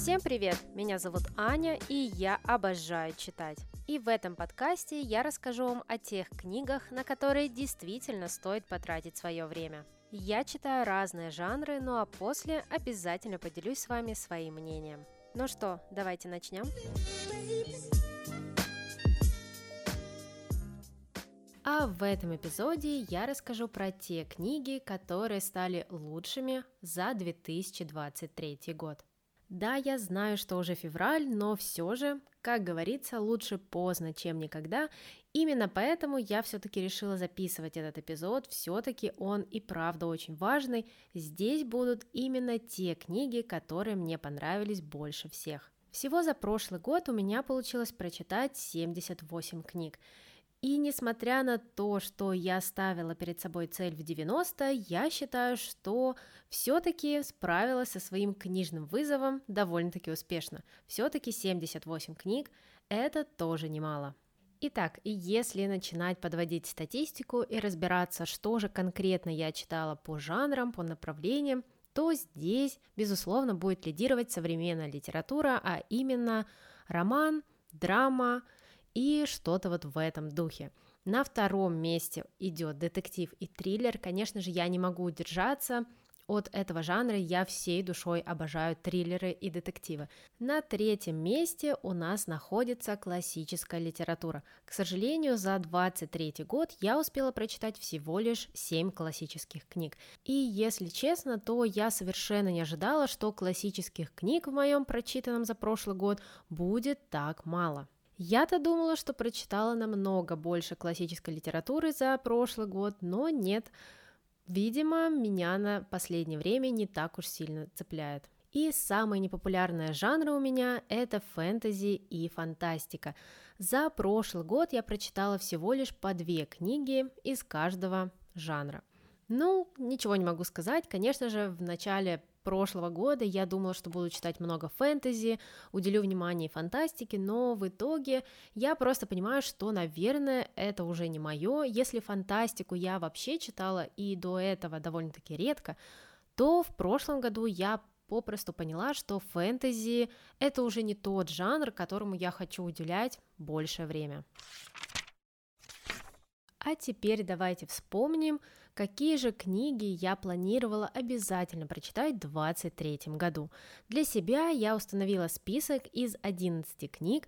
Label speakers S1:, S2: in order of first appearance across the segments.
S1: Всем привет! Меня зовут Аня, и я обожаю читать. И в этом подкасте я расскажу вам о тех книгах, на которые действительно стоит потратить свое время. Я читаю разные жанры, ну а после обязательно поделюсь с вами своим мнением. Ну что, давайте начнем. А в этом эпизоде я расскажу про те книги, которые стали лучшими за 2023 год. Да, я знаю, что уже февраль, но все же, как говорится, лучше поздно, чем никогда. Именно поэтому я все-таки решила записывать этот эпизод. Все-таки он и правда очень важный. Здесь будут именно те книги, которые мне понравились больше всех. Всего за прошлый год у меня получилось прочитать 78 книг. И несмотря на то, что я ставила перед собой цель в 90, я считаю, что все-таки справилась со своим книжным вызовом довольно-таки успешно. Все-таки 78 книг – это тоже немало. Итак, если начинать подводить статистику и разбираться, что же конкретно я читала по жанрам, по направлениям, то здесь, безусловно, будет лидировать современная литература, а именно роман, драма, и что-то вот в этом духе. На втором месте идет детектив и триллер. Конечно же, я не могу удержаться от этого жанра, я всей душой обожаю триллеры и детективы. На третьем месте у нас находится классическая литература. К сожалению, за 23 год я успела прочитать всего лишь 7 классических книг. И если честно, то я совершенно не ожидала, что классических книг в моем прочитанном за прошлый год будет так мало. Я-то думала, что прочитала намного больше классической литературы за прошлый год, но нет. Видимо, меня на последнее время не так уж сильно цепляет. И самые непопулярные жанры у меня – это фэнтези и фантастика. За прошлый год я прочитала всего лишь по две книги из каждого жанра. Ну, ничего не могу сказать. Конечно же, в начале прошлого года я думала, что буду читать много фэнтези, уделю внимание фантастике, но в итоге я просто понимаю, что, наверное, это уже не мое. Если фантастику я вообще читала и до этого довольно-таки редко, то в прошлом году я попросту поняла, что фэнтези — это уже не тот жанр, которому я хочу уделять большее время. А теперь давайте вспомним, какие же книги я планировала обязательно прочитать в 2023 году. Для себя я установила список из 11 книг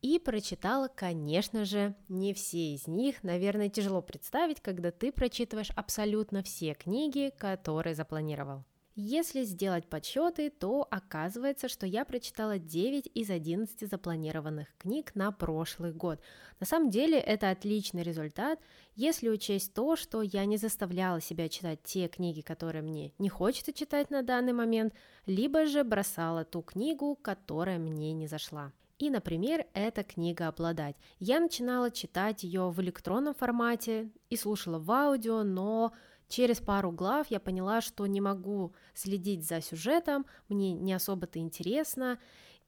S1: и прочитала, конечно же, не все из них. Наверное, тяжело представить, когда ты прочитываешь абсолютно все книги, которые запланировал. Если сделать подсчеты, то оказывается, что я прочитала 9 из 11 запланированных книг на прошлый год. На самом деле это отличный результат, если учесть то, что я не заставляла себя читать те книги, которые мне не хочется читать на данный момент, либо же бросала ту книгу, которая мне не зашла. И, например, эта книга «Обладать». Я начинала читать ее в электронном формате и слушала в аудио, но Через пару глав я поняла, что не могу следить за сюжетом, мне не особо-то интересно,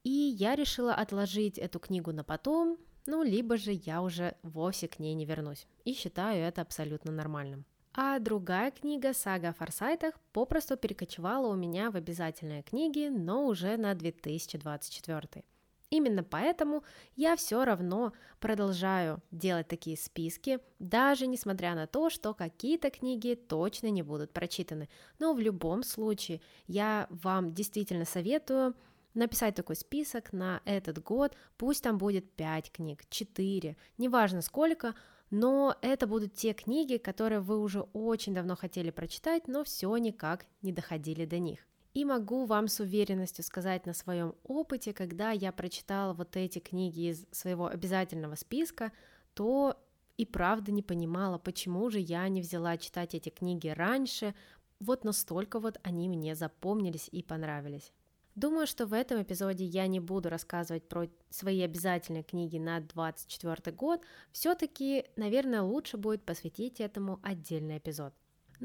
S1: и я решила отложить эту книгу на потом, ну, либо же я уже вовсе к ней не вернусь, и считаю это абсолютно нормальным. А другая книга «Сага о форсайтах» попросту перекочевала у меня в обязательные книги, но уже на 2024. Именно поэтому я все равно продолжаю делать такие списки, даже несмотря на то, что какие-то книги точно не будут прочитаны. Но в любом случае я вам действительно советую написать такой список на этот год, пусть там будет 5 книг, 4, неважно сколько, но это будут те книги, которые вы уже очень давно хотели прочитать, но все никак не доходили до них. И могу вам с уверенностью сказать на своем опыте, когда я прочитала вот эти книги из своего обязательного списка, то и правда не понимала, почему же я не взяла читать эти книги раньше, вот настолько вот они мне запомнились и понравились. Думаю, что в этом эпизоде я не буду рассказывать про свои обязательные книги на 24 год, все-таки, наверное, лучше будет посвятить этому отдельный эпизод.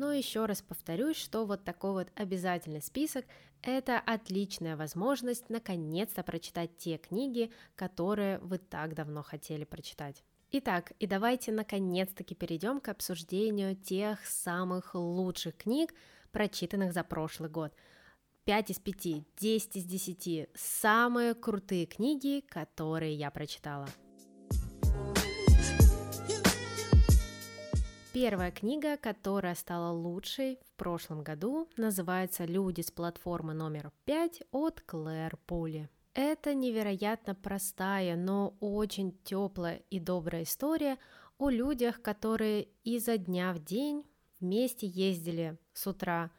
S1: Но еще раз повторюсь, что вот такой вот обязательный список – это отличная возможность наконец-то прочитать те книги, которые вы так давно хотели прочитать. Итак, и давайте наконец-таки перейдем к обсуждению тех самых лучших книг, прочитанных за прошлый год. 5 из 5, 10 из 10 – самые крутые книги, которые я прочитала. Первая книга, которая стала лучшей в прошлом году, называется «Люди с платформы номер 5» от Клэр Пули. Это невероятно простая, но очень теплая и добрая история о людях, которые изо дня в день вместе ездили с утра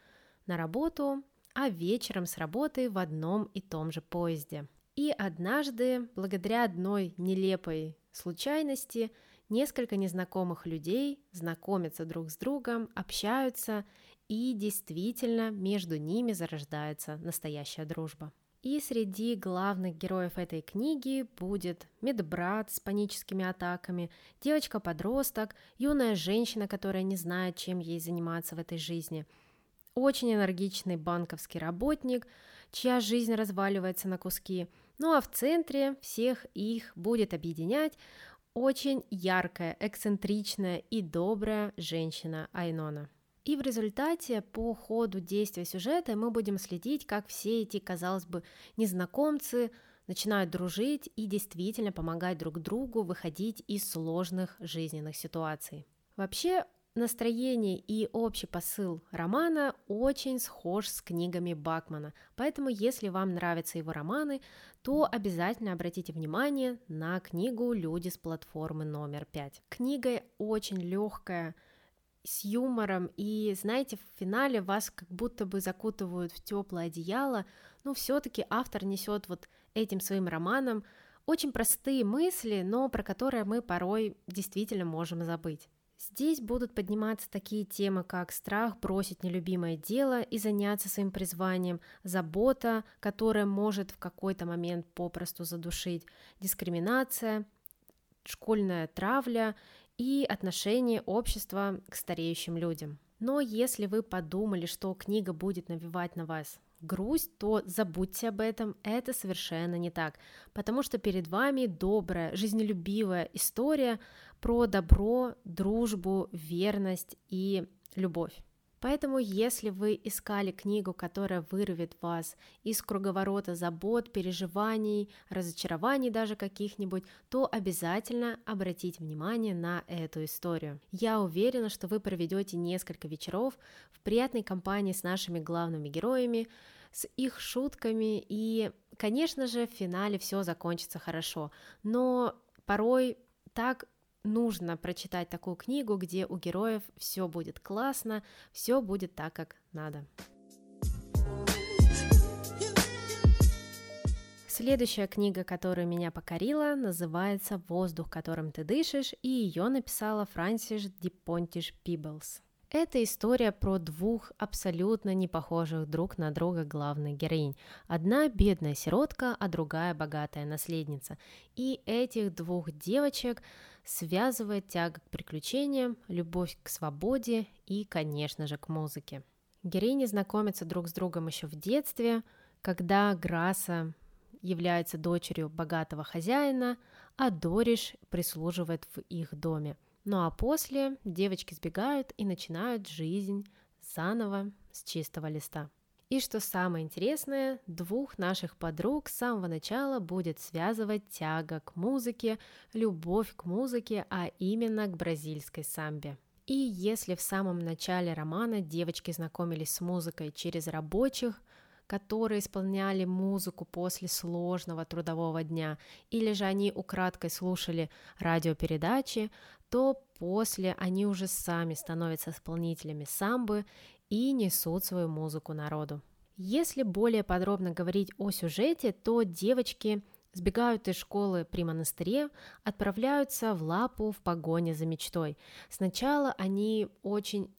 S1: на работу, а вечером с работы в одном и том же поезде. И однажды, благодаря одной нелепой случайности, Несколько незнакомых людей знакомятся друг с другом, общаются, и действительно между ними зарождается настоящая дружба. И среди главных героев этой книги будет медбрат с паническими атаками, девочка-подросток, юная женщина, которая не знает, чем ей заниматься в этой жизни, очень энергичный банковский работник, чья жизнь разваливается на куски. Ну а в центре всех их будет объединять очень яркая, эксцентричная и добрая женщина Айнона. И в результате по ходу действия сюжета мы будем следить, как все эти, казалось бы, незнакомцы начинают дружить и действительно помогать друг другу выходить из сложных жизненных ситуаций. Вообще, Настроение и общий посыл романа очень схож с книгами Бакмана, поэтому если вам нравятся его романы, то обязательно обратите внимание на книгу «Люди с платформы номер 5». Книга очень легкая, с юмором, и знаете, в финале вас как будто бы закутывают в теплое одеяло, но все-таки автор несет вот этим своим романом очень простые мысли, но про которые мы порой действительно можем забыть. Здесь будут подниматься такие темы, как страх бросить нелюбимое дело и заняться своим призванием, забота, которая может в какой-то момент попросту задушить, дискриминация, школьная травля и отношение общества к стареющим людям. Но если вы подумали, что книга будет навевать на вас грусть, то забудьте об этом, это совершенно не так, потому что перед вами добрая, жизнелюбивая история про добро, дружбу, верность и любовь. Поэтому, если вы искали книгу, которая вырвет вас из круговорота забот, переживаний, разочарований даже каких-нибудь, то обязательно обратите внимание на эту историю. Я уверена, что вы проведете несколько вечеров в приятной компании с нашими главными героями, с их шутками, и, конечно же, в финале все закончится хорошо. Но порой так нужно прочитать такую книгу, где у героев все будет классно, все будет так, как надо. Следующая книга, которая меня покорила, называется «Воздух, которым ты дышишь», и ее написала Франсис Дипонтиш Пиблс. Это история про двух абсолютно не похожих друг на друга главных героинь. Одна бедная сиротка, а другая богатая наследница. И этих двух девочек связывает тяга к приключениям, любовь к свободе и, конечно же, к музыке. Героини знакомятся друг с другом еще в детстве, когда Граса является дочерью богатого хозяина, а Дориш прислуживает в их доме – ну а после девочки сбегают и начинают жизнь заново с чистого листа. И что самое интересное, двух наших подруг с самого начала будет связывать тяга к музыке, любовь к музыке, а именно к бразильской самбе. И если в самом начале романа девочки знакомились с музыкой через рабочих, которые исполняли музыку после сложного трудового дня, или же они украдкой слушали радиопередачи, то после они уже сами становятся исполнителями самбы и несут свою музыку народу. Если более подробно говорить о сюжете, то девочки сбегают из школы при монастыре, отправляются в лапу в погоне за мечтой. Сначала они очень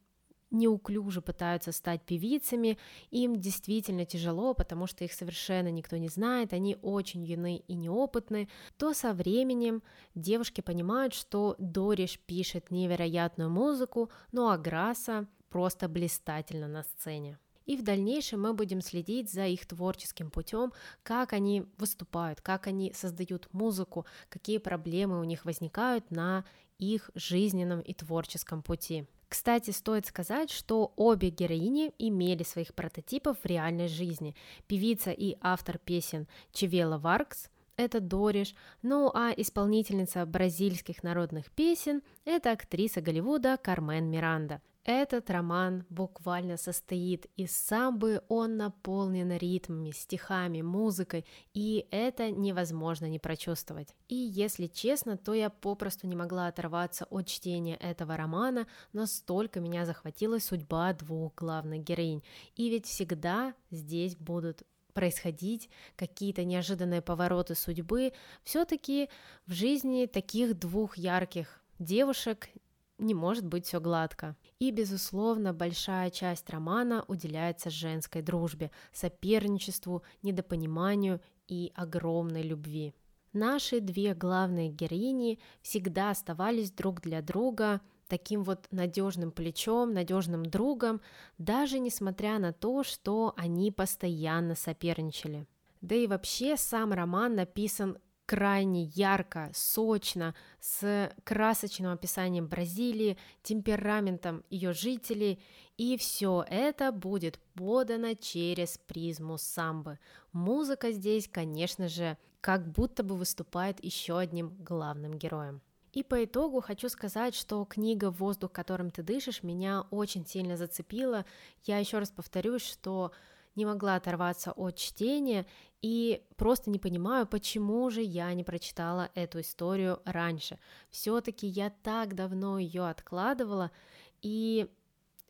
S1: неуклюже пытаются стать певицами, им действительно тяжело, потому что их совершенно никто не знает, они очень юны и неопытны, то со временем девушки понимают, что Дориш пишет невероятную музыку, ну а Граса просто блистательно на сцене. И в дальнейшем мы будем следить за их творческим путем, как они выступают, как они создают музыку, какие проблемы у них возникают на их жизненном и творческом пути. Кстати, стоит сказать, что обе героини имели своих прототипов в реальной жизни. Певица и автор песен Чевела Варкс – это Дориш, ну а исполнительница бразильских народных песен – это актриса Голливуда Кармен Миранда – этот роман буквально состоит из самбы, он наполнен ритмами, стихами, музыкой, и это невозможно не прочувствовать. И если честно, то я попросту не могла оторваться от чтения этого романа, настолько меня захватила судьба двух главных героинь. И ведь всегда здесь будут происходить какие-то неожиданные повороты судьбы, все-таки в жизни таких двух ярких девушек не может быть все гладко. И, безусловно, большая часть романа уделяется женской дружбе, соперничеству, недопониманию и огромной любви. Наши две главные героини всегда оставались друг для друга таким вот надежным плечом, надежным другом, даже несмотря на то, что они постоянно соперничали. Да и вообще сам роман написан крайне ярко, сочно, с красочным описанием Бразилии, темпераментом ее жителей, и все это будет подано через призму самбы. Музыка здесь, конечно же, как будто бы выступает еще одним главным героем. И по итогу хочу сказать, что книга «Воздух, которым ты дышишь» меня очень сильно зацепила. Я еще раз повторюсь, что не могла оторваться от чтения и просто не понимаю, почему же я не прочитала эту историю раньше. Все-таки я так давно ее откладывала, и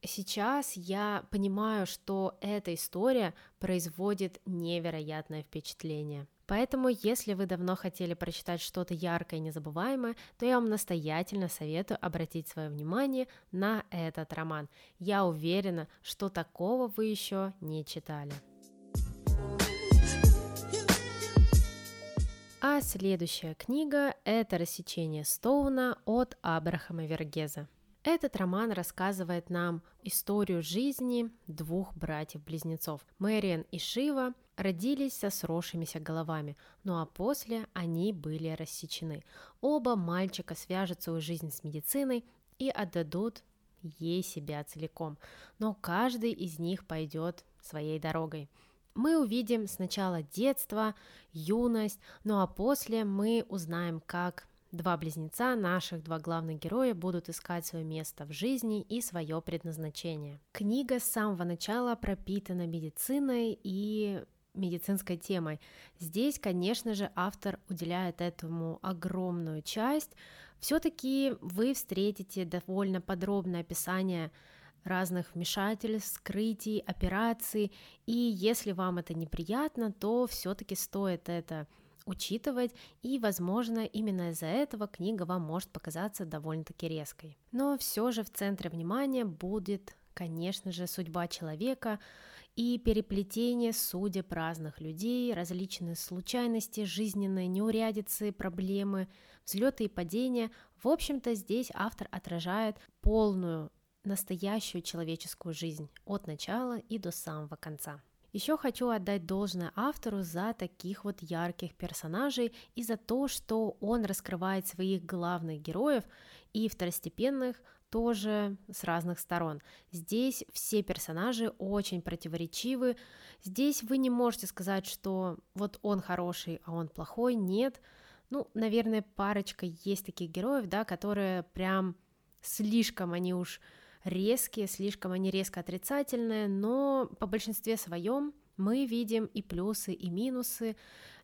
S1: сейчас я понимаю, что эта история производит невероятное впечатление. Поэтому, если вы давно хотели прочитать что-то яркое и незабываемое, то я вам настоятельно советую обратить свое внимание на этот роман. Я уверена, что такого вы еще не читали. А следующая книга – это «Рассечение Стоуна» от Абрахама Вергеза. Этот роман рассказывает нам историю жизни двух братьев-близнецов. Мэриан и Шива родились со сросшимися головами, ну а после они были рассечены. Оба мальчика свяжут свою жизнь с медициной и отдадут ей себя целиком, но каждый из них пойдет своей дорогой – мы увидим сначала детство, юность, ну а после мы узнаем, как два близнеца, наших два главных героя, будут искать свое место в жизни и свое предназначение. Книга с самого начала пропитана медициной и медицинской темой. Здесь, конечно же, автор уделяет этому огромную часть. Все-таки вы встретите довольно подробное описание разных вмешательств, скрытий, операций, и если вам это неприятно, то все-таки стоит это учитывать, и, возможно, именно из-за этого книга вам может показаться довольно-таки резкой. Но все же в центре внимания будет, конечно же, судьба человека и переплетение судеб разных людей, различные случайности, жизненные неурядицы, проблемы, взлеты и падения. В общем-то, здесь автор отражает полную настоящую человеческую жизнь от начала и до самого конца. Еще хочу отдать должное автору за таких вот ярких персонажей и за то, что он раскрывает своих главных героев и второстепенных тоже с разных сторон. Здесь все персонажи очень противоречивы. Здесь вы не можете сказать, что вот он хороший, а он плохой. Нет. Ну, наверное, парочка есть таких героев, да, которые прям слишком они уж резкие, слишком они резко отрицательные, но по большинстве своем мы видим и плюсы, и минусы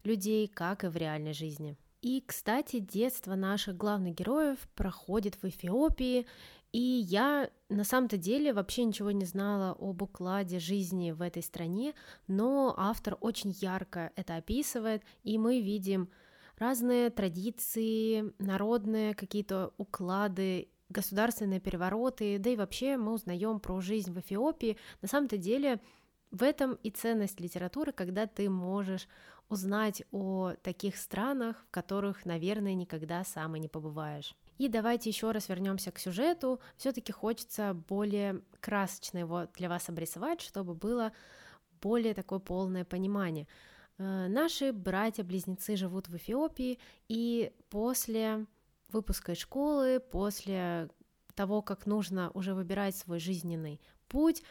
S1: людей, как и в реальной жизни. И, кстати, детство наших главных героев проходит в Эфиопии, и я на самом-то деле вообще ничего не знала об укладе жизни в этой стране, но автор очень ярко это описывает, и мы видим разные традиции, народные какие-то уклады государственные перевороты, да и вообще мы узнаем про жизнь в Эфиопии. На самом-то деле в этом и ценность литературы, когда ты можешь узнать о таких странах, в которых, наверное, никогда сам и не побываешь. И давайте еще раз вернемся к сюжету. Все-таки хочется более красочно его для вас обрисовать, чтобы было более такое полное понимание. Э, наши братья-близнецы живут в Эфиопии, и после выпуска из школы, после того, как нужно уже выбирать свой жизненный путь,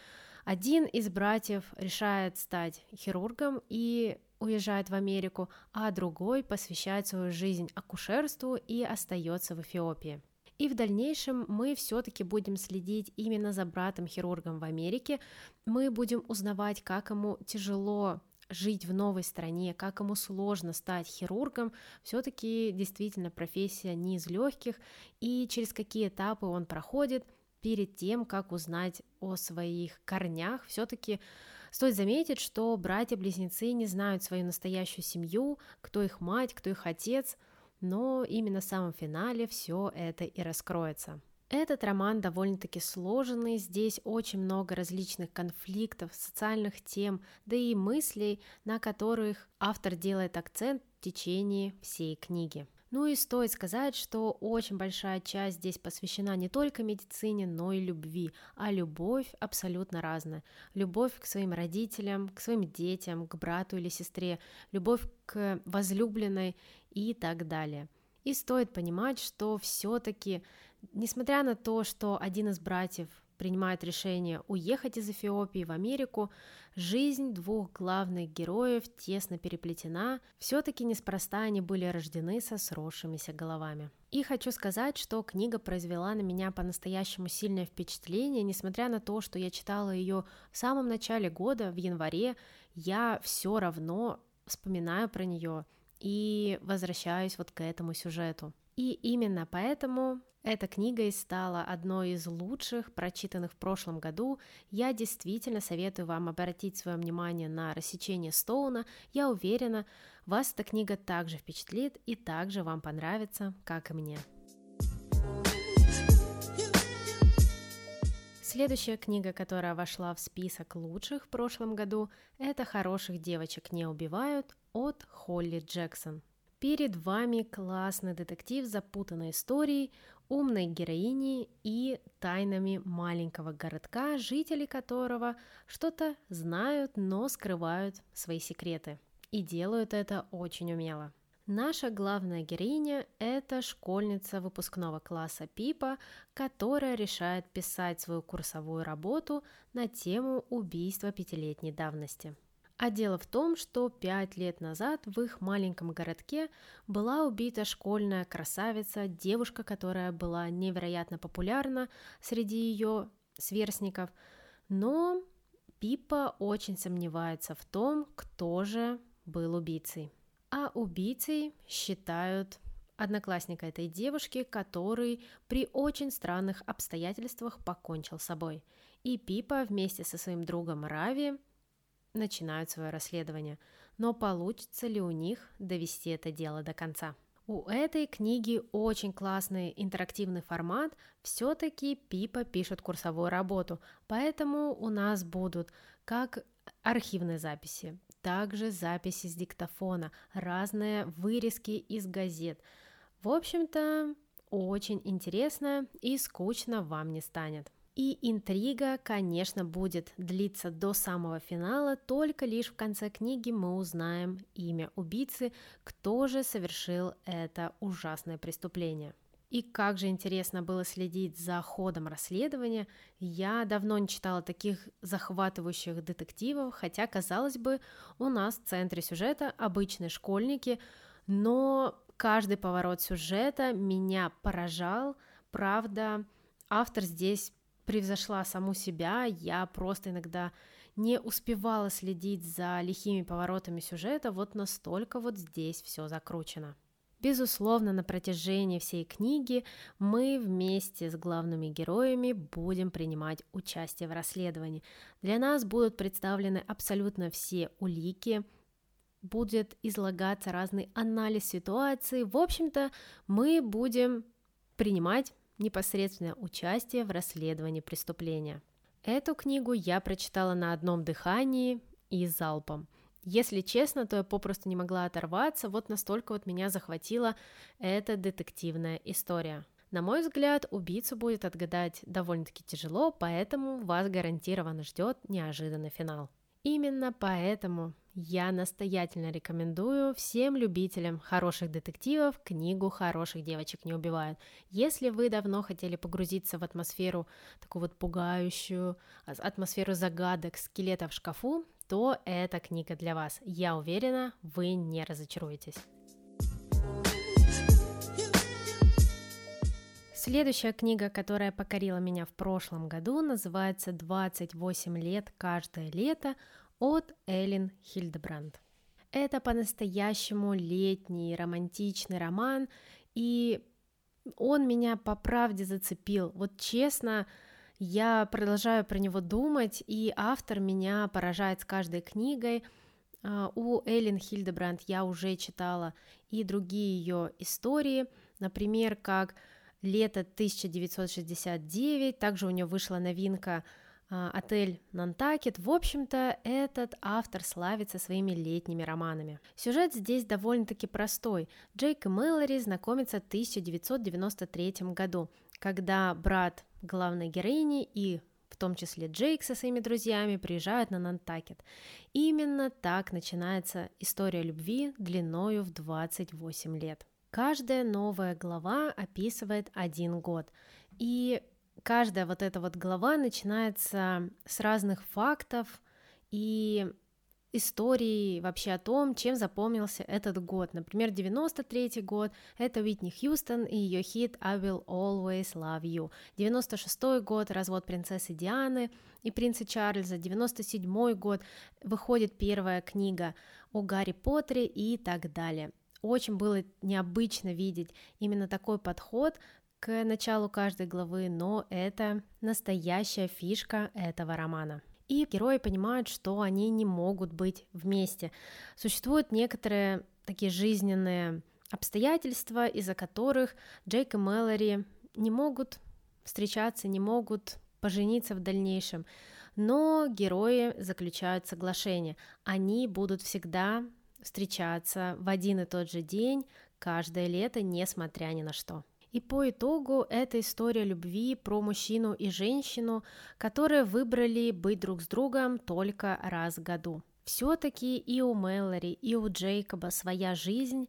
S1: один из братьев решает стать хирургом и уезжает в Америку, а другой посвящает свою жизнь акушерству и остается в Эфиопии. И в дальнейшем мы все-таки будем следить именно за братом-хирургом в Америке. Мы будем узнавать, как ему тяжело жить в новой стране, как ему сложно стать хирургом, все-таки действительно профессия не из легких, и через какие этапы он проходит перед тем, как узнать о своих корнях. Все-таки стоит заметить, что братья-близнецы не знают свою настоящую семью, кто их мать, кто их отец, но именно в самом финале все это и раскроется. Этот роман довольно-таки сложный, здесь очень много различных конфликтов, социальных тем, да и мыслей, на которых автор делает акцент в течение всей книги. Ну и стоит сказать, что очень большая часть здесь посвящена не только медицине, но и любви, а любовь абсолютно разная. Любовь к своим родителям, к своим детям, к брату или сестре, любовь к возлюбленной и так далее. И стоит понимать, что все-таки Несмотря на то, что один из братьев принимает решение уехать из Эфиопии в Америку, жизнь двух главных героев тесно переплетена, все-таки неспроста они были рождены со сросшимися головами. И хочу сказать, что книга произвела на меня по-настоящему сильное впечатление, несмотря на то, что я читала ее в самом начале года, в январе, я все равно вспоминаю про нее и возвращаюсь вот к этому сюжету. И именно поэтому эта книга и стала одной из лучших, прочитанных в прошлом году. Я действительно советую вам обратить свое внимание на рассечение Стоуна. Я уверена, вас эта книга также впечатлит и также вам понравится, как и мне. Следующая книга, которая вошла в список лучших в прошлом году, это «Хороших девочек не убивают» от Холли Джексон. Перед вами классный детектив запутанной историей, умной героини и тайнами маленького городка, жители которого что-то знают, но скрывают свои секреты. И делают это очень умело. Наша главная героиня – это школьница выпускного класса Пипа, которая решает писать свою курсовую работу на тему убийства пятилетней давности – а дело в том, что пять лет назад в их маленьком городке была убита школьная красавица, девушка, которая была невероятно популярна среди ее сверстников, но Пипа очень сомневается в том, кто же был убийцей. А убийцей считают одноклассника этой девушки, который при очень странных обстоятельствах покончил с собой. И Пипа вместе со своим другом Рави начинают свое расследование, но получится ли у них довести это дело до конца? У этой книги очень классный интерактивный формат, все-таки Пипа пишет курсовую работу, поэтому у нас будут как архивные записи, также записи с диктофона, разные вырезки из газет. В общем-то, очень интересно и скучно вам не станет. И интрига, конечно, будет длиться до самого финала, только лишь в конце книги мы узнаем имя убийцы, кто же совершил это ужасное преступление. И как же интересно было следить за ходом расследования. Я давно не читала таких захватывающих детективов, хотя, казалось бы, у нас в центре сюжета обычные школьники, но каждый поворот сюжета меня поражал. Правда, автор здесь превзошла саму себя, я просто иногда не успевала следить за лихими поворотами сюжета, вот настолько вот здесь все закручено. Безусловно, на протяжении всей книги мы вместе с главными героями будем принимать участие в расследовании. Для нас будут представлены абсолютно все улики, будет излагаться разный анализ ситуации. В общем-то, мы будем принимать непосредственное участие в расследовании преступления. Эту книгу я прочитала на одном дыхании и залпом. Если честно, то я попросту не могла оторваться, вот настолько вот меня захватила эта детективная история. На мой взгляд, убийцу будет отгадать довольно-таки тяжело, поэтому вас гарантированно ждет неожиданный финал. Именно поэтому я настоятельно рекомендую всем любителям хороших детективов книгу «Хороших девочек не убивают». Если вы давно хотели погрузиться в атмосферу, такую вот пугающую, а, атмосферу загадок, скелетов в шкафу, то эта книга для вас. Я уверена, вы не разочаруетесь. Следующая книга, которая покорила меня в прошлом году, называется «28 лет каждое лето» от Эллен Хильдебранд. Это по-настоящему летний романтичный роман, и он меня по правде зацепил. Вот честно, я продолжаю про него думать, и автор меня поражает с каждой книгой. А, у Эллен Хильдебранд я уже читала и другие ее истории, например, как «Лето 1969», также у нее вышла новинка а, отель Нантакет. В общем-то, этот автор славится своими летними романами. Сюжет здесь довольно-таки простой. Джейк и Мэлори знакомятся в 1993 году, когда брат главной героини и в том числе Джейк со своими друзьями приезжают на Нантакет. Именно так начинается история любви длиною в 28 лет. Каждая новая глава описывает один год. И каждая вот эта вот глава начинается с разных фактов и историй вообще о том, чем запомнился этот год. Например, 93 год — это Уитни Хьюстон и ее хит «I will always love you». 96 год — развод принцессы Дианы и принца Чарльза. 97 год — выходит первая книга о Гарри Поттере и так далее. Очень было необычно видеть именно такой подход к началу каждой главы, но это настоящая фишка этого романа. И герои понимают, что они не могут быть вместе. Существуют некоторые такие жизненные обстоятельства, из-за которых Джейк и Мэлори не могут встречаться, не могут пожениться в дальнейшем. Но герои заключают соглашение. Они будут всегда встречаться в один и тот же день каждое лето, несмотря ни на что. И по итогу это история любви про мужчину и женщину, которые выбрали быть друг с другом только раз в году. Все-таки и у Мэлори, и у Джейкоба своя жизнь,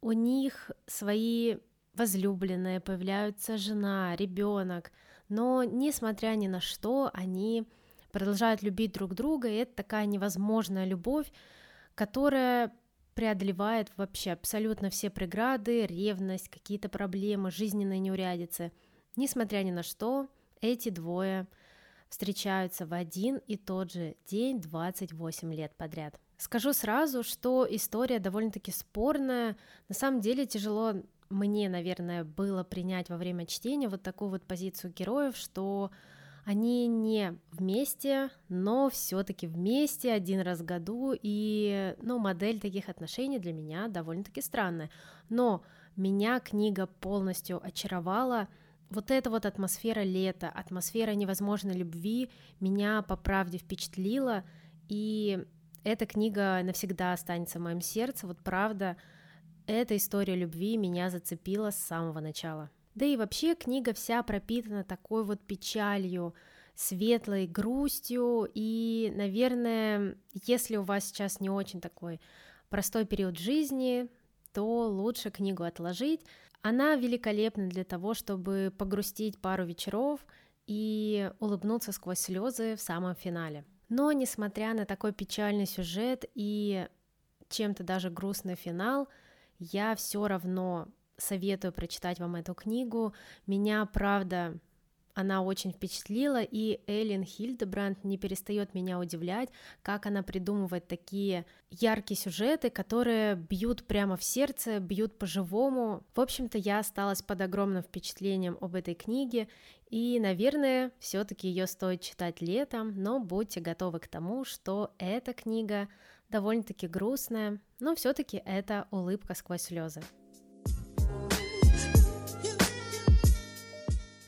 S1: у них свои возлюбленные, появляются жена, ребенок, но несмотря ни на что, они продолжают любить друг друга, и это такая невозможная любовь, которая преодолевает вообще абсолютно все преграды, ревность, какие-то проблемы, жизненные неурядицы. Несмотря ни на что, эти двое встречаются в один и тот же день 28 лет подряд. Скажу сразу, что история довольно-таки спорная. На самом деле тяжело мне, наверное, было принять во время чтения вот такую вот позицию героев, что они не вместе, но все-таки вместе один раз в году, и, ну, модель таких отношений для меня довольно-таки странная. Но меня книга полностью очаровала, вот эта вот атмосфера лета, атмосфера невозможной любви меня по правде впечатлила, и эта книга навсегда останется в моем сердце, вот правда, эта история любви меня зацепила с самого начала. Да и вообще книга вся пропитана такой вот печалью, светлой грустью, и, наверное, если у вас сейчас не очень такой простой период жизни, то лучше книгу отложить. Она великолепна для того, чтобы погрустить пару вечеров и улыбнуться сквозь слезы в самом финале. Но, несмотря на такой печальный сюжет и чем-то даже грустный финал, я все равно советую прочитать вам эту книгу. Меня, правда, она очень впечатлила, и Эллен Хильдебранд не перестает меня удивлять, как она придумывает такие яркие сюжеты, которые бьют прямо в сердце, бьют по-живому. В общем-то, я осталась под огромным впечатлением об этой книге, и, наверное, все-таки ее стоит читать летом, но будьте готовы к тому, что эта книга довольно-таки грустная, но все-таки это улыбка сквозь слезы.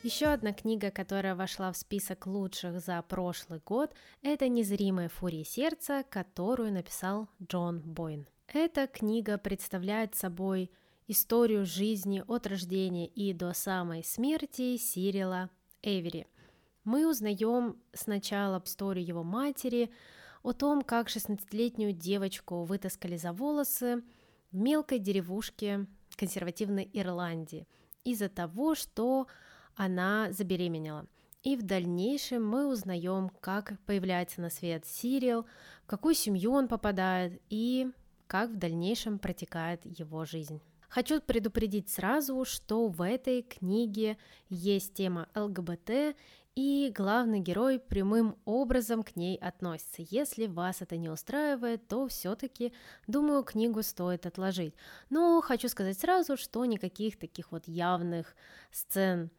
S1: Еще одна книга, которая вошла в список лучших за прошлый год, это «Незримая фурия сердца», которую написал Джон Бойн. Эта книга представляет собой историю жизни от рождения и до самой смерти Сирила Эвери. Мы узнаем сначала историю его матери, о том, как 16-летнюю девочку вытаскали за волосы в мелкой деревушке консервативной Ирландии из-за того, что она забеременела. И в дальнейшем мы узнаем, как появляется на свет Сирил, в какую семью он попадает и как в дальнейшем протекает его жизнь. Хочу предупредить сразу, что в этой книге есть тема ЛГБТ, и главный герой прямым образом к ней относится. Если вас это не устраивает, то все-таки, думаю, книгу стоит отложить. Но хочу сказать сразу, что никаких таких вот явных сцен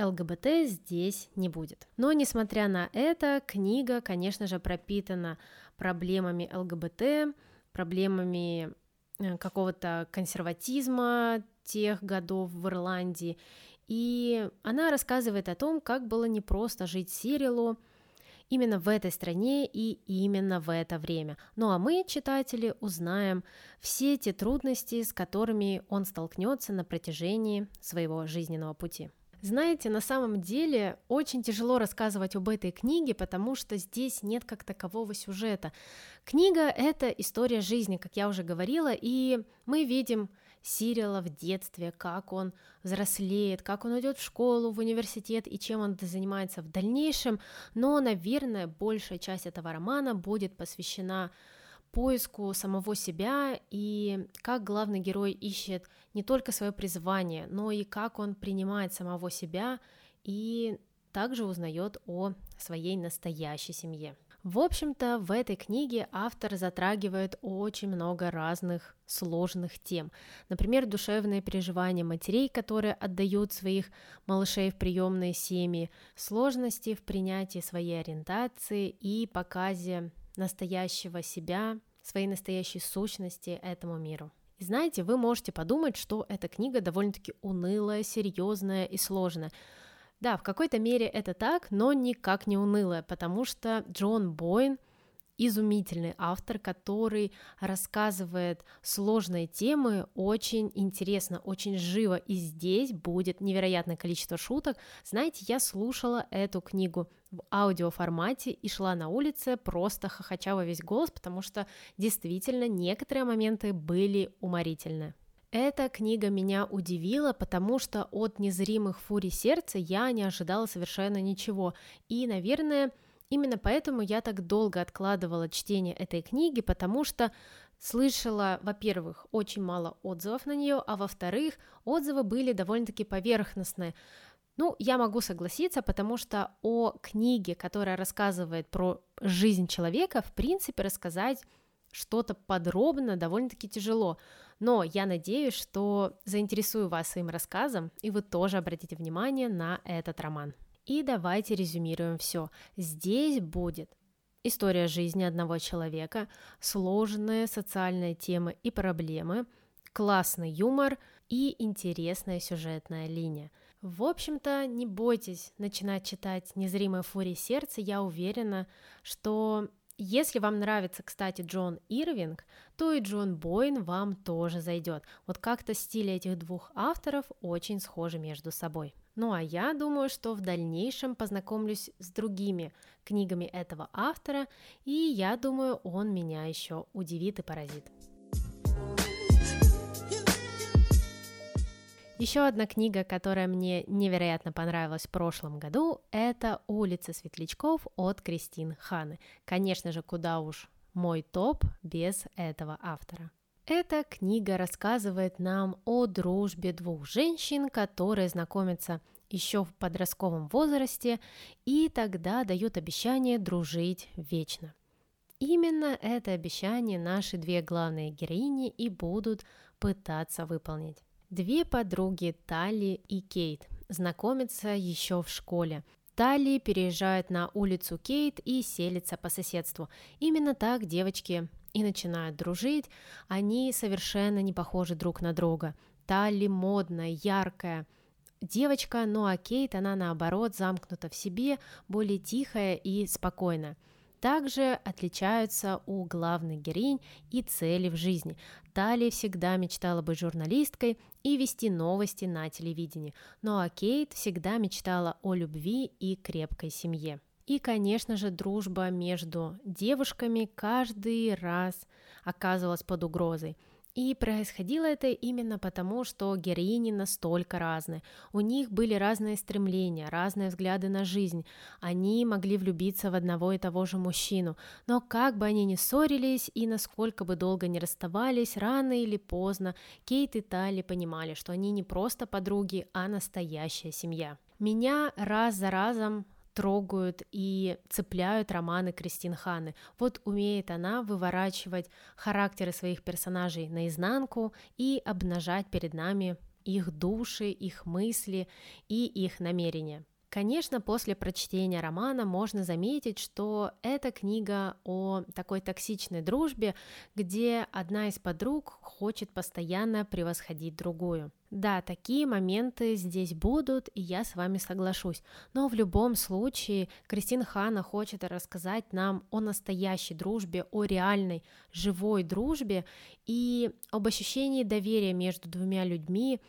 S1: ЛГБТ здесь не будет. Но несмотря на это, книга, конечно же, пропитана проблемами ЛГБТ, проблемами Э, какого-то консерватизма тех годов в Ирландии. И она рассказывает о том, как было непросто жить Сирилу именно в этой стране и именно в это время. Ну а мы, читатели, узнаем все те трудности, с которыми он столкнется на протяжении своего жизненного пути. Знаете, на самом деле очень тяжело рассказывать об этой книге, потому что здесь нет как такового сюжета. Книга — это история жизни, как я уже говорила, и мы видим Сирила в детстве, как он взрослеет, как он идет в школу, в университет и чем он занимается в дальнейшем, но, наверное, большая часть этого романа будет посвящена поиску самого себя и как главный герой ищет не только свое призвание, но и как он принимает самого себя и также узнает о своей настоящей семье. В общем-то, в этой книге автор затрагивает очень много разных сложных тем. Например, душевные переживания матерей, которые отдают своих малышей в приемные семьи, сложности в принятии своей ориентации и показе настоящего себя, своей настоящей сущности этому миру. И знаете, вы можете подумать, что эта книга довольно-таки унылая, серьезная и сложная. Да, в какой-то мере это так, но никак не унылая, потому что Джон Бойн – изумительный автор, который рассказывает сложные темы очень интересно, очень живо, и здесь будет невероятное количество шуток. Знаете, я слушала эту книгу в аудиоформате и шла на улице просто хохоча во весь голос, потому что действительно некоторые моменты были уморительны. Эта книга меня удивила, потому что от незримых фурий сердца я не ожидала совершенно ничего. И, наверное, Именно поэтому я так долго откладывала чтение этой книги, потому что слышала, во-первых, очень мало отзывов на нее, а во-вторых, отзывы были довольно-таки поверхностные. Ну, я могу согласиться, потому что о книге, которая рассказывает про жизнь человека, в принципе, рассказать что-то подробно довольно-таки тяжело. Но я надеюсь, что заинтересую вас своим рассказом, и вы тоже обратите внимание на этот роман. И давайте резюмируем все. Здесь будет история жизни одного человека, сложные социальные темы и проблемы, классный юмор и интересная сюжетная линия. В общем-то, не бойтесь начинать читать «Незримая фурия сердца», я уверена, что если вам нравится, кстати, Джон Ирвинг, то и Джон Бойн вам тоже зайдет. Вот как-то стили этих двух авторов очень схожи между собой. Ну а я думаю, что в дальнейшем познакомлюсь с другими книгами этого автора, и я думаю, он меня еще удивит и поразит. Еще одна книга, которая мне невероятно понравилась в прошлом году, это «Улица светлячков» от Кристин Ханы. Конечно же, куда уж мой топ без этого автора. Эта книга рассказывает нам о дружбе двух женщин, которые знакомятся еще в подростковом возрасте и тогда дают обещание дружить вечно. Именно это обещание наши две главные героини и будут пытаться выполнить. Две подруги Тали и Кейт знакомятся еще в школе. Тали переезжает на улицу Кейт и селится по соседству. Именно так девочки и начинают дружить, они совершенно не похожи друг на друга. Талли модная, яркая девочка, ну а Кейт, она наоборот замкнута в себе, более тихая и спокойная. Также отличаются у главных героинь и цели в жизни. Талли всегда мечтала быть журналисткой и вести новости на телевидении, ну а Кейт всегда мечтала о любви и крепкой семье. И, конечно же, дружба между девушками каждый раз оказывалась под угрозой. И происходило это именно потому, что героини настолько разные. У них были разные стремления, разные взгляды на жизнь. Они могли влюбиться в одного и того же мужчину. Но как бы они ни ссорились и насколько бы долго не расставались, рано или поздно Кейт и Тали понимали, что они не просто подруги, а настоящая семья. Меня раз за разом трогают и цепляют романы Кристин Ханы. Вот умеет она выворачивать характеры своих персонажей наизнанку и обнажать перед нами их души, их мысли и их намерения. Конечно, после прочтения романа можно заметить, что это книга о такой токсичной дружбе, где одна из подруг хочет постоянно превосходить другую. Да, такие моменты здесь будут, и я с вами соглашусь. Но в любом случае Кристин Хана хочет рассказать нам о настоящей дружбе, о реальной, живой дружбе и об ощущении доверия между двумя людьми,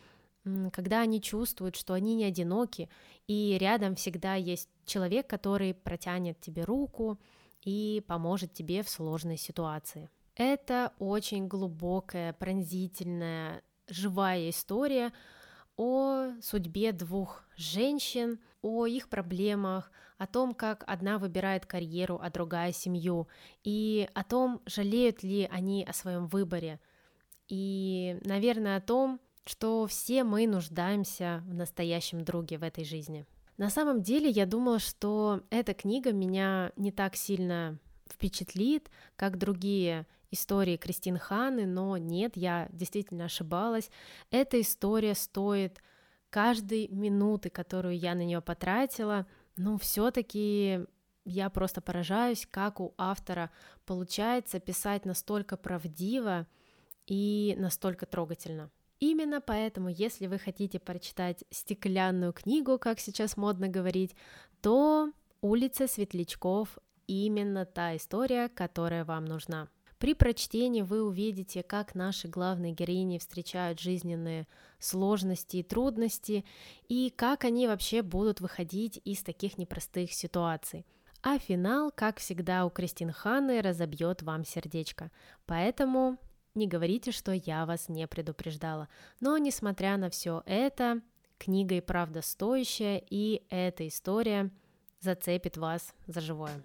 S1: когда они чувствуют, что они не одиноки, и рядом всегда есть человек, который протянет тебе руку и поможет тебе в сложной ситуации. Это очень глубокая, пронзительная, живая история о судьбе двух женщин, о их проблемах, о том, как одна выбирает карьеру, а другая семью, и о том, жалеют ли они о своем выборе, и, наверное, о том, что все мы нуждаемся в настоящем друге в этой жизни. На самом деле я думала, что эта книга меня не так сильно впечатлит, как другие истории Кристин Ханы, но нет, я действительно ошибалась. Эта история стоит каждой минуты, которую я на нее потратила, но все-таки я просто поражаюсь, как у автора получается писать настолько правдиво и настолько трогательно. Именно поэтому, если вы хотите прочитать стеклянную книгу, как сейчас модно говорить, то «Улица светлячков» именно та история, которая вам нужна. При прочтении вы увидите, как наши главные героини встречают жизненные сложности и трудности, и как они вообще будут выходить из таких непростых ситуаций. А финал, как всегда у Кристин Ханны, разобьет вам сердечко. Поэтому не говорите, что я вас не предупреждала. Но, несмотря на все это, книга и правда стоящая, и эта история зацепит вас за живое.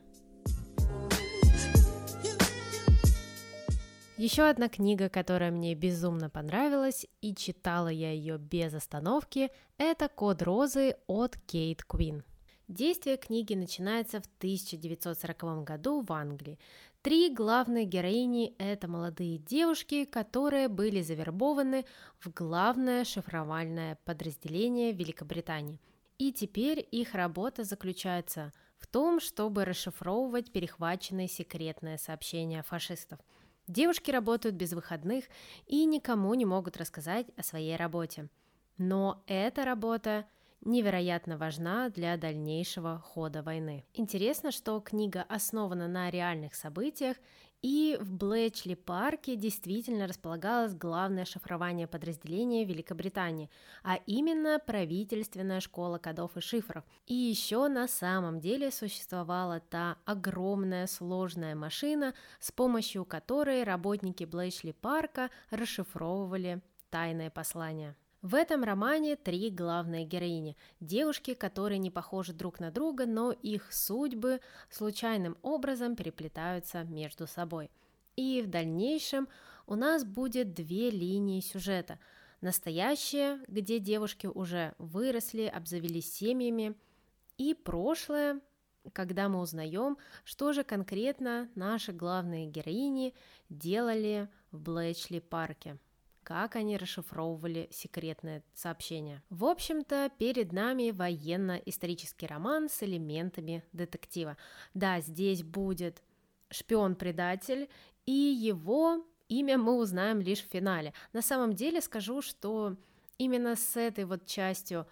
S1: Еще одна книга, которая мне безумно понравилась, и читала я ее без остановки, это «Код розы» от Кейт Квин. Действие книги начинается в 1940 году в Англии. Три главные героини – это молодые девушки, которые были завербованы в главное шифровальное подразделение Великобритании. И теперь их работа заключается в том, чтобы расшифровывать перехваченные секретные сообщения фашистов. Девушки работают без выходных и никому не могут рассказать о своей работе. Но эта работа невероятно важна для дальнейшего хода войны. Интересно, что книга основана на реальных событиях, и в Блэчли парке действительно располагалось главное шифрование подразделения Великобритании, а именно правительственная школа кодов и шифров. И еще на самом деле существовала та огромная сложная машина, с помощью которой работники Блэчли парка расшифровывали тайные послания. В этом романе три главные героини – девушки, которые не похожи друг на друга, но их судьбы случайным образом переплетаются между собой. И в дальнейшем у нас будет две линии сюжета. Настоящее, где девушки уже выросли, обзавелись семьями, и прошлое, когда мы узнаем, что же конкретно наши главные героини делали в Блэчли парке как они расшифровывали секретное сообщение. В общем-то, перед нами военно-исторический роман с элементами детектива. Да, здесь будет шпион-предатель, и его имя мы узнаем лишь в финале. На самом деле скажу, что именно с этой вот частью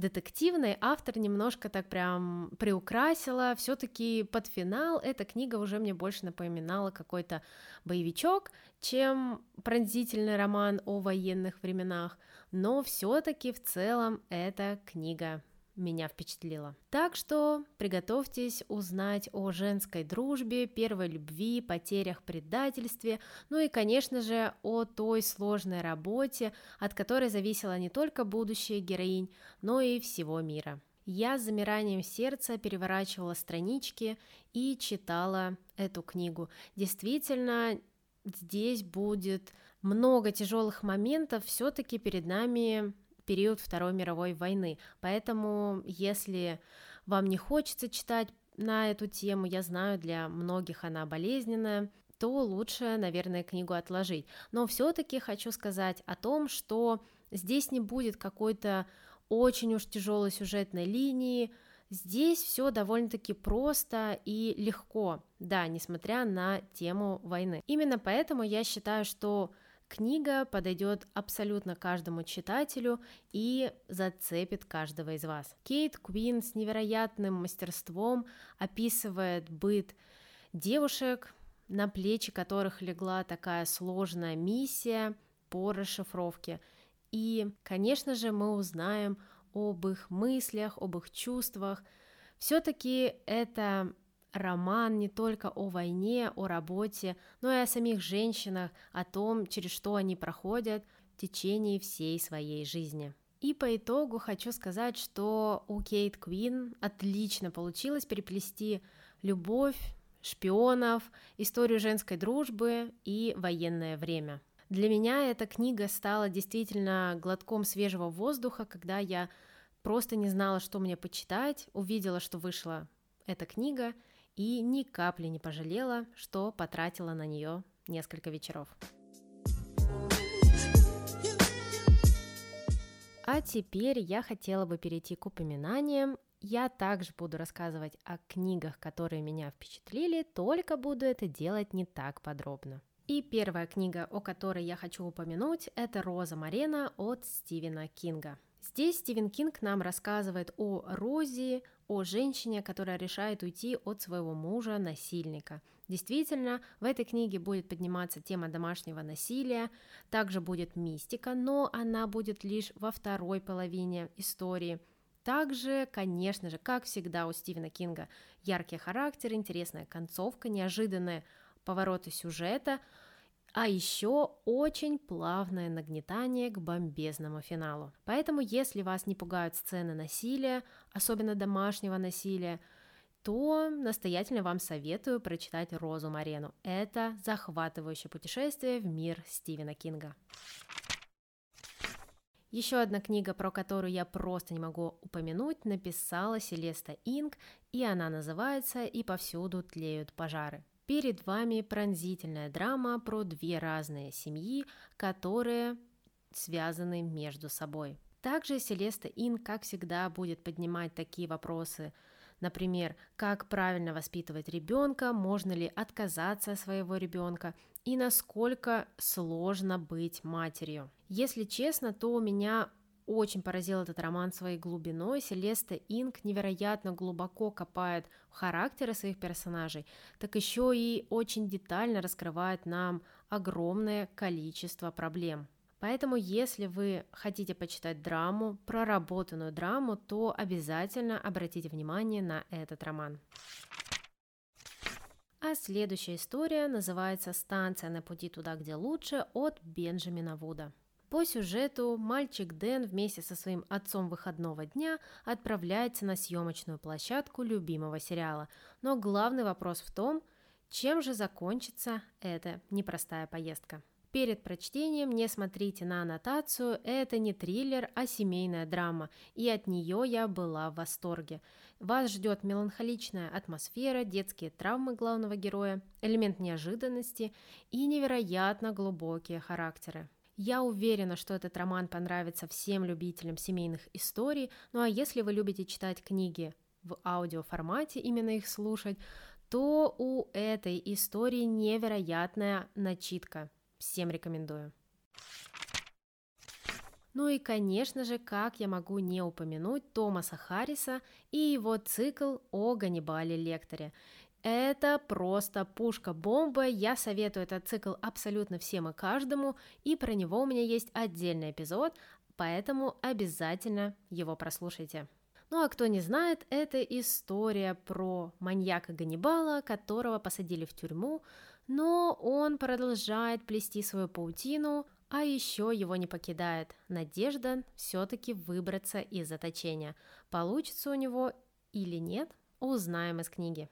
S1: детективной автор немножко так прям приукрасила. Все-таки под финал эта книга уже мне больше напоминала какой-то боевичок, чем пронзительный роман о военных временах. Но все-таки в целом эта книга меня впечатлила. Так что приготовьтесь узнать о женской дружбе, первой любви, потерях, предательстве, ну и, конечно же, о той сложной работе, от которой зависело не только будущее героинь, но и всего мира. Я с замиранием сердца переворачивала странички и читала эту книгу. Действительно, здесь будет много тяжелых моментов, все-таки перед нами период Второй мировой войны. Поэтому, если вам не хочется читать на эту тему, я знаю, для многих она болезненная, то лучше, наверное, книгу отложить. Но все-таки хочу сказать о том, что здесь не будет какой-то очень уж тяжелой сюжетной линии, Здесь все довольно-таки просто и легко, да, несмотря на тему войны. Именно поэтому я считаю, что книга подойдет абсолютно каждому читателю и зацепит каждого из вас. Кейт Куин с невероятным мастерством описывает быт девушек, на плечи которых легла такая сложная миссия по расшифровке. И, конечно же, мы узнаем об их мыслях, об их чувствах. Все-таки это роман не только о войне, о работе, но и о самих женщинах, о том, через что они проходят в течение всей своей жизни. И по итогу хочу сказать, что у Кейт Квин отлично получилось переплести любовь, шпионов, историю женской дружбы и военное время. Для меня эта книга стала действительно глотком свежего воздуха, когда я просто не знала, что мне почитать, увидела, что вышла эта книга, и ни капли не пожалела, что потратила на нее несколько вечеров. А теперь я хотела бы перейти к упоминаниям. Я также буду рассказывать о книгах, которые меня впечатлили, только буду это делать не так подробно. И первая книга, о которой я хочу упомянуть, это «Роза Марена» от Стивена Кинга. Здесь Стивен Кинг нам рассказывает о Рози, о женщине, которая решает уйти от своего мужа-насильника. Действительно, в этой книге будет подниматься тема домашнего насилия, также будет мистика, но она будет лишь во второй половине истории. Также, конечно же, как всегда у Стивена Кинга, яркий характер, интересная концовка, неожиданные повороты сюжета – а еще очень плавное нагнетание к бомбезному финалу. Поэтому, если вас не пугают сцены насилия, особенно домашнего насилия, то настоятельно вам советую прочитать «Розу Марену». Это захватывающее путешествие в мир Стивена Кинга. Еще одна книга, про которую я просто не могу упомянуть, написала Селеста Инг, и она называется «И повсюду тлеют пожары». Перед вами пронзительная драма про две разные семьи, которые связаны между собой. Также Селеста Ин, как всегда, будет поднимать такие вопросы, например, как правильно воспитывать ребенка, можно ли отказаться от своего ребенка и насколько сложно быть матерью. Если честно, то у меня очень поразил этот роман своей глубиной. Селеста Инг невероятно глубоко копает в характеры своих персонажей, так еще и очень детально раскрывает нам огромное количество проблем. Поэтому, если вы хотите почитать драму, проработанную драму, то обязательно обратите внимание на этот роман. А следующая история называется «Станция на пути туда, где лучше» от Бенджамина Вуда. По сюжету мальчик Дэн вместе со своим отцом выходного дня отправляется на съемочную площадку любимого сериала. Но главный вопрос в том, чем же закончится эта непростая поездка. Перед прочтением не смотрите на аннотацию, это не триллер, а семейная драма, и от нее я была в восторге. Вас ждет меланхоличная атмосфера, детские травмы главного героя, элемент неожиданности и невероятно глубокие характеры. Я уверена, что этот роман понравится всем любителям семейных историй, ну а если вы любите читать книги в аудиоформате, именно их слушать, то у этой истории невероятная начитка. Всем рекомендую. Ну и, конечно же, как я могу не упомянуть Томаса Харриса и его цикл о Ганнибале Лекторе. Это просто пушка-бомба, я советую этот цикл абсолютно всем и каждому, и про него у меня есть отдельный эпизод, поэтому обязательно его прослушайте. Ну а кто не знает, это история про маньяка Ганнибала, которого посадили в тюрьму, но он продолжает плести свою паутину, а еще его не покидает надежда все-таки выбраться из заточения. Получится у него или нет, узнаем из книги.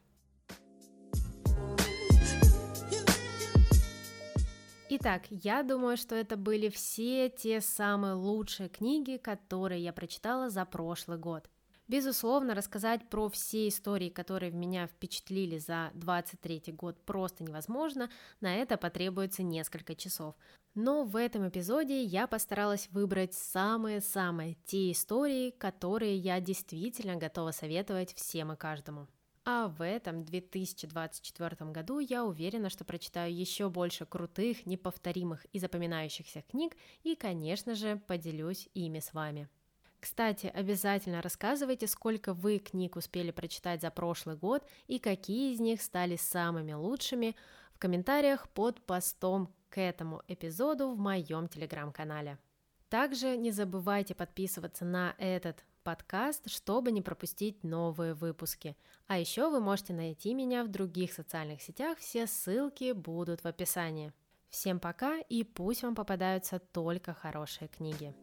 S1: Итак, я думаю, что это были все те самые лучшие книги, которые я прочитала за прошлый год. Безусловно, рассказать про все истории, которые в меня впечатлили за 23 год, просто невозможно, на это потребуется несколько часов. Но в этом эпизоде я постаралась выбрать самые-самые те истории, которые я действительно готова советовать всем и каждому. А в этом 2024 году я уверена, что прочитаю еще больше крутых, неповторимых и запоминающихся книг и, конечно же, поделюсь ими с вами. Кстати, обязательно рассказывайте, сколько вы книг успели прочитать за прошлый год и какие из них стали самыми лучшими в комментариях под постом к этому эпизоду в моем телеграм-канале. Также не забывайте подписываться на этот подкаст, чтобы не пропустить новые выпуски. А еще вы можете найти меня в других социальных сетях, все ссылки будут в описании. Всем пока и пусть вам попадаются только хорошие книги.